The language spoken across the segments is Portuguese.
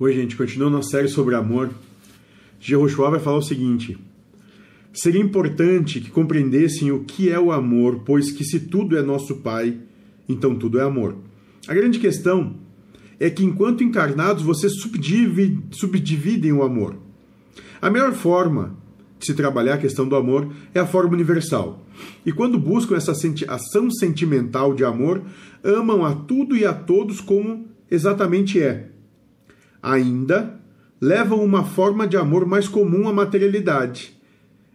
Oi, gente, continuando a série sobre amor, Jehoshua vai falar o seguinte: Seria importante que compreendessem o que é o amor, pois que se tudo é nosso Pai, então tudo é amor. A grande questão é que enquanto encarnados vocês subdividem o amor. A melhor forma de se trabalhar a questão do amor é a forma universal. E quando buscam essa ação sentimental de amor, amam a tudo e a todos como exatamente é. Ainda levam uma forma de amor mais comum à materialidade.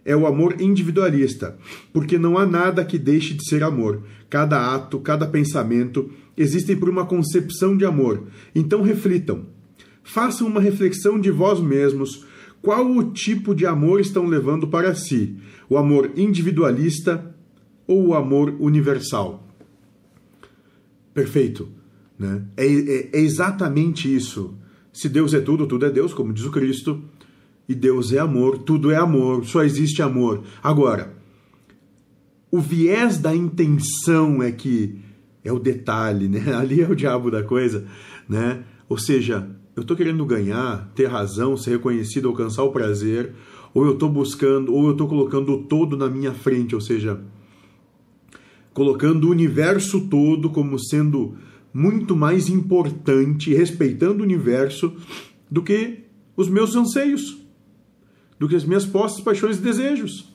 É o amor individualista, porque não há nada que deixe de ser amor. Cada ato, cada pensamento existem por uma concepção de amor. Então reflitam. Façam uma reflexão de vós mesmos qual o tipo de amor estão levando para si? O amor individualista ou o amor universal? Perfeito. Né? É, é, é exatamente isso. Se Deus é tudo, tudo é Deus, como diz o Cristo, e Deus é amor, tudo é amor, só existe amor. Agora, o viés da intenção é que é o detalhe, né? Ali é o diabo da coisa, né? Ou seja, eu estou querendo ganhar, ter razão, ser reconhecido, alcançar o prazer, ou eu estou buscando, ou eu estou colocando o todo na minha frente, ou seja, colocando o universo todo como sendo muito mais importante, respeitando o universo, do que os meus anseios, do que as minhas posses, paixões e desejos.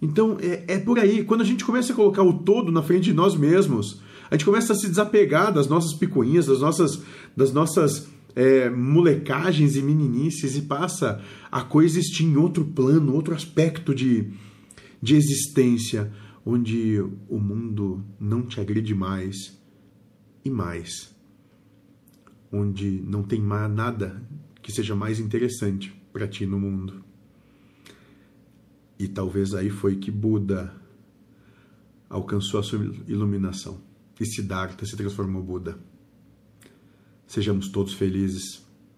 Então é, é por aí. Quando a gente começa a colocar o todo na frente de nós mesmos, a gente começa a se desapegar das nossas picuinhas, das nossas, das nossas é, molecagens e meninices e passa a coexistir em outro plano, outro aspecto de, de existência, onde o mundo não te agride mais e mais, onde não tem nada que seja mais interessante para ti no mundo. E talvez aí foi que Buda alcançou a sua iluminação. E Siddhartha se transformou Buda. Sejamos todos felizes